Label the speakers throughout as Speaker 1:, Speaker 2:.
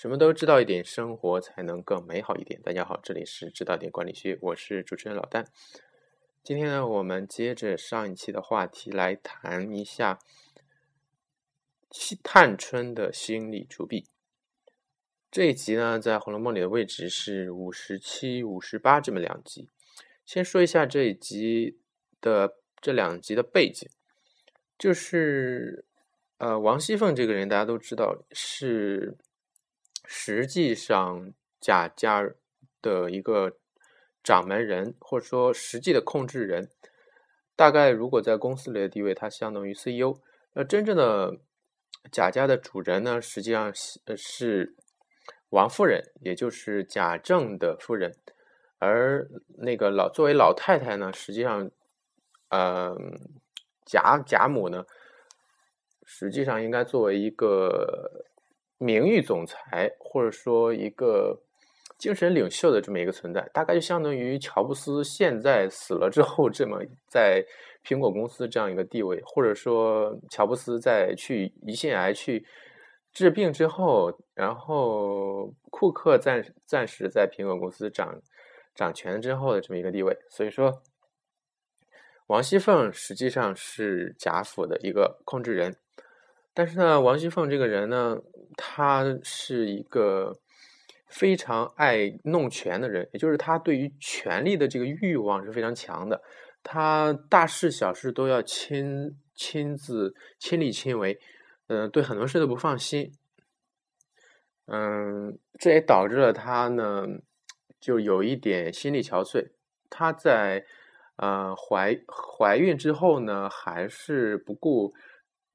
Speaker 1: 什么都知道一点，生活才能更美好一点。大家好，这里是知道点管理学，我是主持人老丹。今天呢，我们接着上一期的话题来谈一下探春的心理除弊。这一集呢，在《红楼梦》里的位置是五十七、五十八这么两集。先说一下这一集的这两集的背景，就是呃，王熙凤这个人，大家都知道是。实际上，贾家的一个掌门人，或者说实际的控制人，大概如果在公司里的地位，他相当于 CEO。那真正的贾家的主人呢，实际上是是王夫人，也就是贾政的夫人。而那个老作为老太太呢，实际上，呃，贾贾母呢，实际上应该作为一个。名誉总裁，或者说一个精神领袖的这么一个存在，大概就相当于乔布斯现在死了之后，这么在苹果公司这样一个地位，或者说乔布斯在去胰腺癌去治病之后，然后库克暂暂时在苹果公司掌掌权之后的这么一个地位。所以说，王熙凤实际上是贾府的一个控制人。但是呢，王熙凤这个人呢，他是一个非常爱弄权的人，也就是他对于权力的这个欲望是非常强的，他大事小事都要亲亲自亲力亲为，嗯，对很多事都不放心，嗯，这也导致了他呢，就有一点心力憔悴。他在呃怀怀孕之后呢，还是不顾。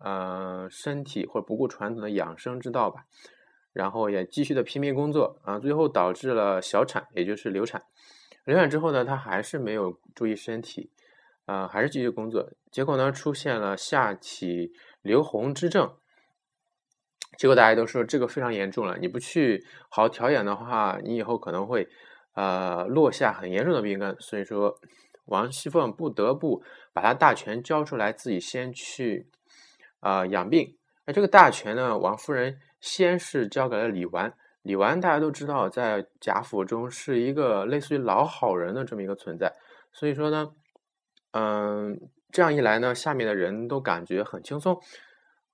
Speaker 1: 呃，身体或者不顾传统的养生之道吧，然后也继续的拼命工作啊，最后导致了小产，也就是流产。流产之后呢，他还是没有注意身体，啊，还是继续工作。结果呢，出现了下体流红之症。结果大家都说这个非常严重了，你不去好好调养的话，你以后可能会呃落下很严重的病根。所以说，王熙凤不得不把他大权交出来，自己先去。啊，养病。那这个大权呢，王夫人先是交给了李纨。李纨大家都知道，在贾府中是一个类似于老好人的这么一个存在。所以说呢，嗯，这样一来呢，下面的人都感觉很轻松。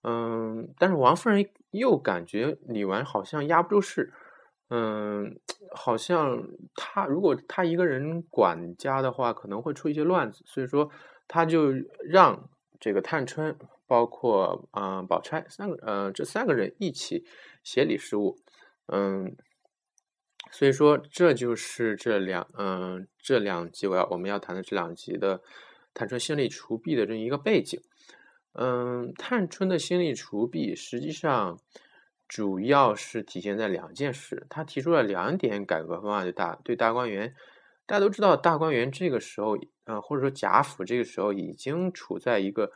Speaker 1: 嗯，但是王夫人又感觉李纨好像压不住事。嗯，好像他如果他一个人管家的话，可能会出一些乱子。所以说，他就让这个探春。包括啊，宝钗三个，呃，这三个人一起协理事务，嗯，所以说这就是这两，嗯，这两集我要我们要谈的这两集的探春心力除弊的这一个背景，嗯，探春的心理除弊实际上主要是体现在两件事，他提出了两点改革方案，对大对大观园，大家都知道大观园这个时候，呃，或者说贾府这个时候已经处在一个。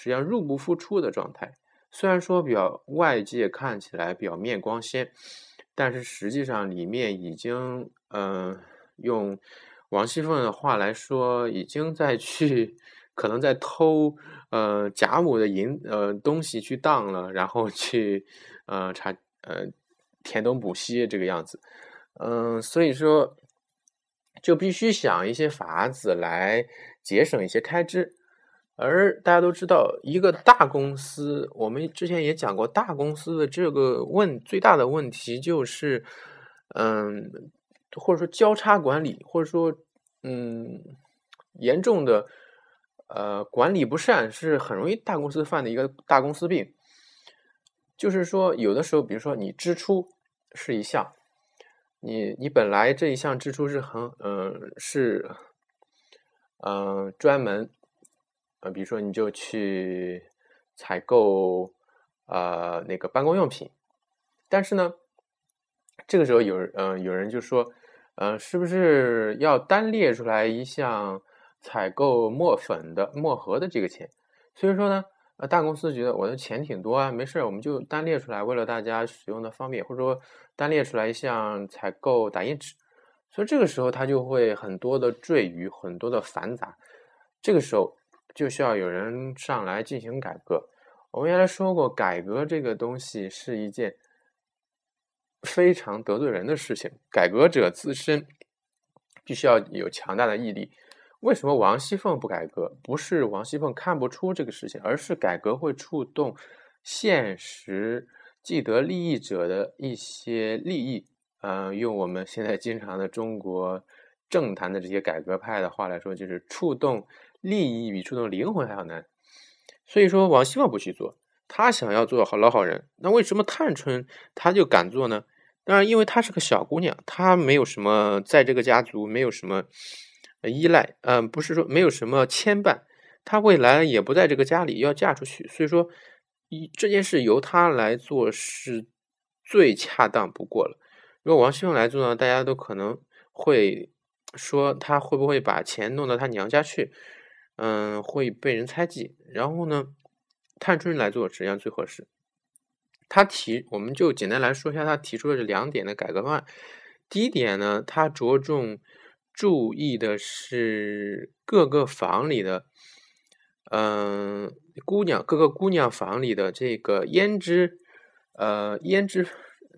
Speaker 1: 实际上入不敷出的状态，虽然说表外界看起来表面光鲜，但是实际上里面已经，嗯，用王熙凤的话来说，已经在去可能在偷，呃，贾母的银，呃，东西去当了，然后去，呃，查，呃，填东补西这个样子，嗯，所以说就必须想一些法子来节省一些开支。而大家都知道，一个大公司，我们之前也讲过，大公司的这个问最大的问题就是，嗯，或者说交叉管理，或者说，嗯，严重的，呃，管理不善是很容易大公司犯的一个大公司病。就是说，有的时候，比如说你支出是一项，你你本来这一项支出是很，嗯，是，嗯，专门。呃，比如说你就去采购呃那个办公用品，但是呢，这个时候有嗯有人就说，呃是不是要单列出来一项采购墨粉的墨盒的这个钱？所以说呢，呃大公司觉得我的钱挺多啊，没事我们就单列出来，为了大家使用的方便，或者说单列出来一项采购打印纸，所以这个时候他就会很多的赘余，很多的繁杂，这个时候。就需要有人上来进行改革。我们原来说过，改革这个东西是一件非常得罪人的事情。改革者自身必须要有强大的毅力。为什么王熙凤不改革？不是王熙凤看不出这个事情，而是改革会触动现实既得利益者的一些利益。嗯，用我们现在经常的中国政坛的这些改革派的话来说，就是触动利益比触动灵魂还要难。所以说，王熙凤不去做，她想要做好老好人。那为什么探春她就敢做呢？当然，因为她是个小姑娘，她没有什么在这个家族没有什么。依赖，嗯，不是说没有什么牵绊，她未来也不在这个家里，要嫁出去，所以说，一这件事由她来做是最恰当不过了。如果王熙凤来做呢，大家都可能会说她会不会把钱弄到她娘家去，嗯，会被人猜忌。然后呢，探春来做实际上最合适。他提，我们就简单来说一下他提出的这两点的改革方案。第一点呢，他着重。注意的是各个房里的，嗯，姑娘，各个姑娘房里的这个胭脂，呃，胭脂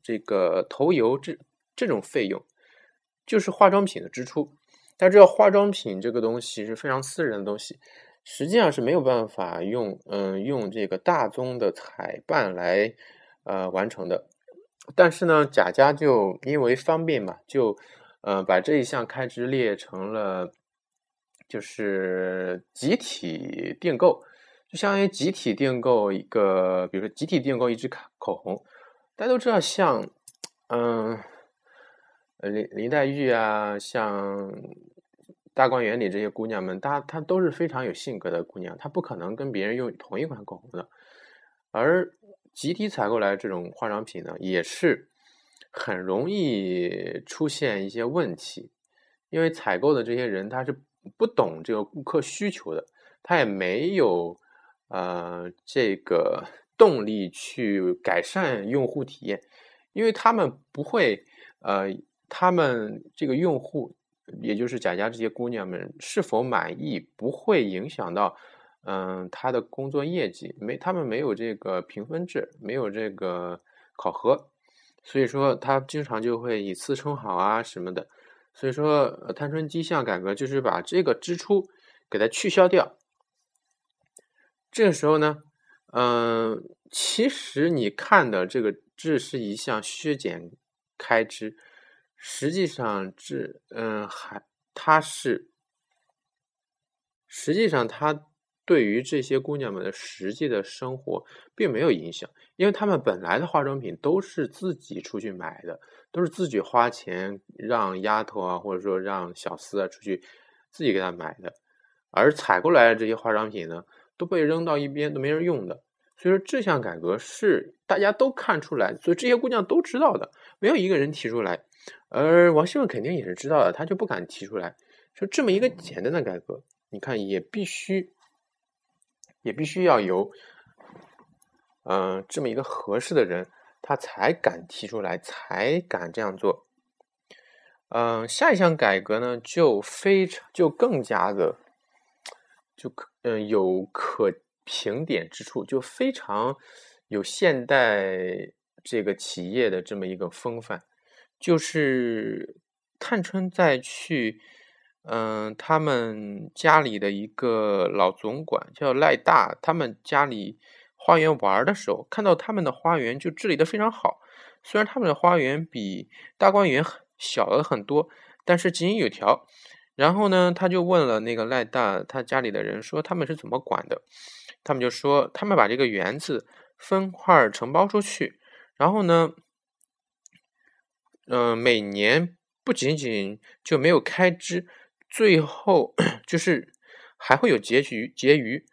Speaker 1: 这个头油这这种费用，就是化妆品的支出。大家知道，化妆品这个东西是非常私人的东西，实际上是没有办法用，嗯，用这个大宗的彩办来，呃，完成的。但是呢，贾家就因为方便嘛，就。呃，把这一项开支列成了，就是集体订购，就相当于集体订购一个，比如说集体订购一支口口红。大家都知道，像嗯，林林黛玉啊，像大观园里这些姑娘们，她她都是非常有性格的姑娘，她不可能跟别人用同一款口红的。而集体采购来这种化妆品呢，也是。很容易出现一些问题，因为采购的这些人他是不懂这个顾客需求的，他也没有呃这个动力去改善用户体验，因为他们不会呃，他们这个用户，也就是贾家这些姑娘们是否满意，不会影响到嗯他的工作业绩，没他们没有这个评分制，没有这个考核。所以说，他经常就会以次充好啊什么的。所以说，探春第一项改革就是把这个支出给它取消掉。这个时候呢，嗯，其实你看的这个这是一项削减开支，实际上这嗯还它是实际上它。对于这些姑娘们的实际的生活并没有影响，因为她们本来的化妆品都是自己出去买的，都是自己花钱让丫头啊，或者说让小厮啊出去自己给她买的，而采购来的这些化妆品呢，都被扔到一边，都没人用的。所以说这项改革是大家都看出来，所以这些姑娘都知道的，没有一个人提出来。而王熙凤肯定也是知道的，她就不敢提出来。说这么一个简单的改革，你看也必须。也必须要有，嗯，这么一个合适的人，他才敢提出来，才敢这样做。嗯，下一项改革呢，就非常就更加的，就可嗯有可评点之处，就非常有现代这个企业的这么一个风范，就是探春再去。嗯，他们家里的一个老总管叫赖大，他们家里花园玩的时候，看到他们的花园就治理的非常好。虽然他们的花园比大观园小了很多，但是井井有条。然后呢，他就问了那个赖大他家里的人，说他们是怎么管的？他们就说，他们把这个园子分块承包出去，然后呢，嗯，每年不仅仅就没有开支。最后就是还会有结局结余，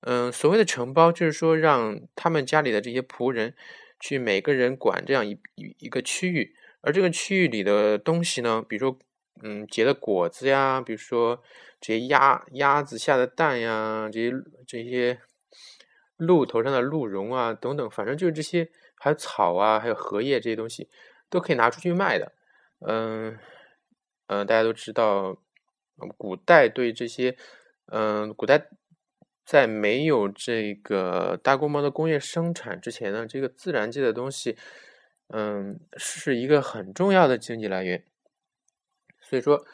Speaker 1: 嗯，所谓的承包就是说让他们家里的这些仆人去每个人管这样一一一个区域，而这个区域里的东西呢，比如说嗯结的果子呀，比如说这些鸭鸭子下的蛋呀，这些这些鹿头上的鹿茸啊等等，反正就是这些，还有草啊，还有荷叶这些东西都可以拿出去卖的，嗯嗯，大家都知道。古代对这些，嗯，古代在没有这个大规模的工业生产之前呢，这个自然界的东西，嗯，是一个很重要的经济来源。所以说，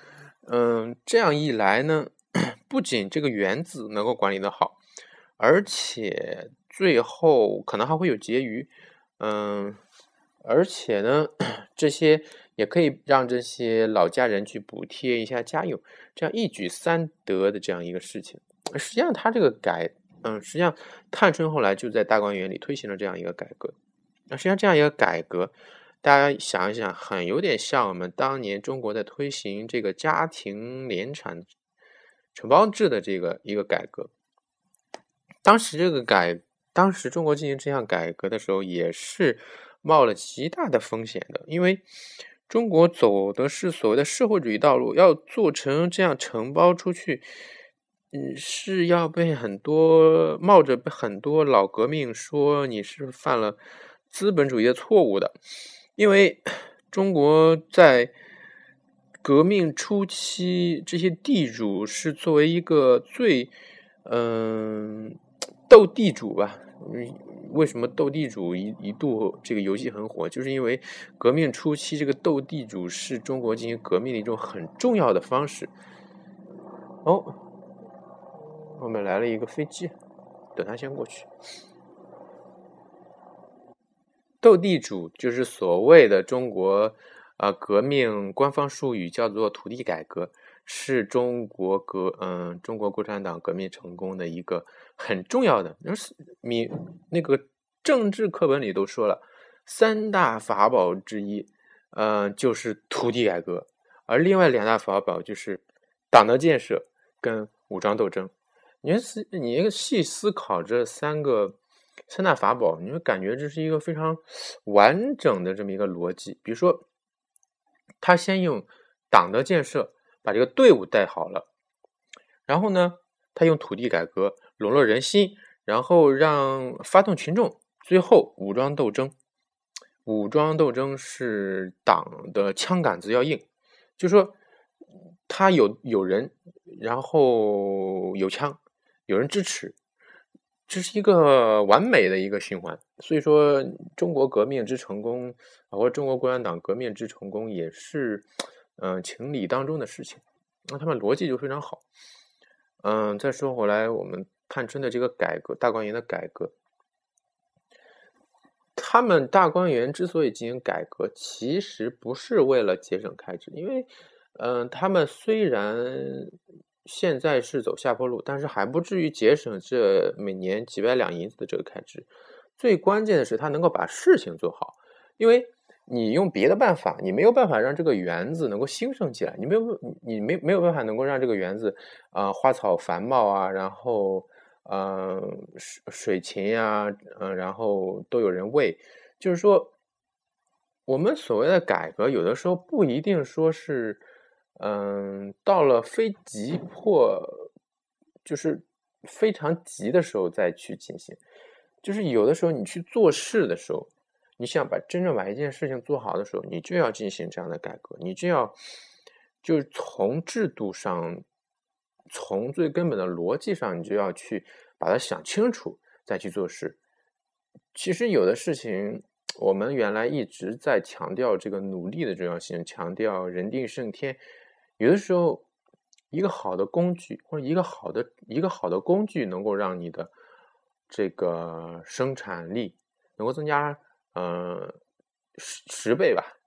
Speaker 1: 嗯，这样一来呢，不仅这个原子能够管理的好，而且最后可能还会有结余，嗯，而且呢，这些也可以让这些老家人去补贴一下家用，这样一举三得的这样一个事情。实际上，他这个改，嗯，实际上探春后来就在大观园里推行了这样一个改革。那实际上这样一个改革，大家想一想，很有点像我们当年中国在推行这个家庭联产承包制的这个一个改革。当时这个改，当时中国进行这项改革的时候，也是冒了极大的风险的，因为中国走的是所谓的社会主义道路，要做成这样承包出去。嗯，是要被很多冒着被很多老革命说你是犯了资本主义的错误的，因为中国在革命初期，这些地主是作为一个最嗯斗地主吧？为什么斗地主一一度这个游戏很火？就是因为革命初期这个斗地主是中国进行革命的一种很重要的方式。哦。后面来了一个飞机，等他先过去。斗地主就是所谓的中国啊革命官方术语，叫做土地改革，是中国革嗯中国共产党革命成功的一个很重要的。那是你那个政治课本里都说了，三大法宝之一，嗯就是土地改革，而另外两大法宝就是党的建设跟武装斗争。你思，你细思考这三个三大法宝，你会感觉这是一个非常完整的这么一个逻辑。比如说，他先用党的建设把这个队伍带好了，然后呢，他用土地改革笼络人心，然后让发动群众，最后武装斗争。武装斗争是党的枪杆子要硬，就说他有有人，然后有枪。有人支持，这是一个完美的一个循环。所以说，中国革命之成功，或者中国共产党革命之成功，也是嗯情理当中的事情。那他们逻辑就非常好。嗯，再说回来，我们探春的这个改革，大观园的改革，他们大观园之所以进行改革，其实不是为了节省开支，因为嗯，他们虽然。现在是走下坡路，但是还不至于节省这每年几百两银子的这个开支。最关键的是，他能够把事情做好。因为你用别的办法，你没有办法让这个园子能够兴盛起来，你没有，你没没有办法能够让这个园子啊花草繁茂啊，然后呃水水禽呀，嗯，然后都有人喂。就是说，我们所谓的改革，有的时候不一定说是。嗯，到了非急迫，就是非常急的时候再去进行。就是有的时候你去做事的时候，你想把真正把一件事情做好的时候，你就要进行这样的改革，你就要就是从制度上，从最根本的逻辑上，你就要去把它想清楚再去做事。其实有的事情，我们原来一直在强调这个努力的重要性，强调人定胜天。有的时候，一个好的工具或者一个好的一个好的工具，能够让你的这个生产力能够增加，呃，十十倍吧。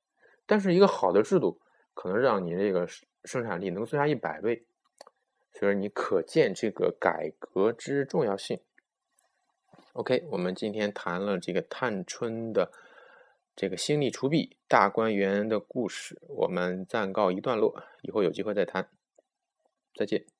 Speaker 1: 但是一个好的制度，可能让你这个生产力能增加一百倍。所以你可见这个改革之重要性。OK，我们今天谈了这个探春的。这个心力除弊大观园的故事，我们暂告一段落，以后有机会再谈。再见。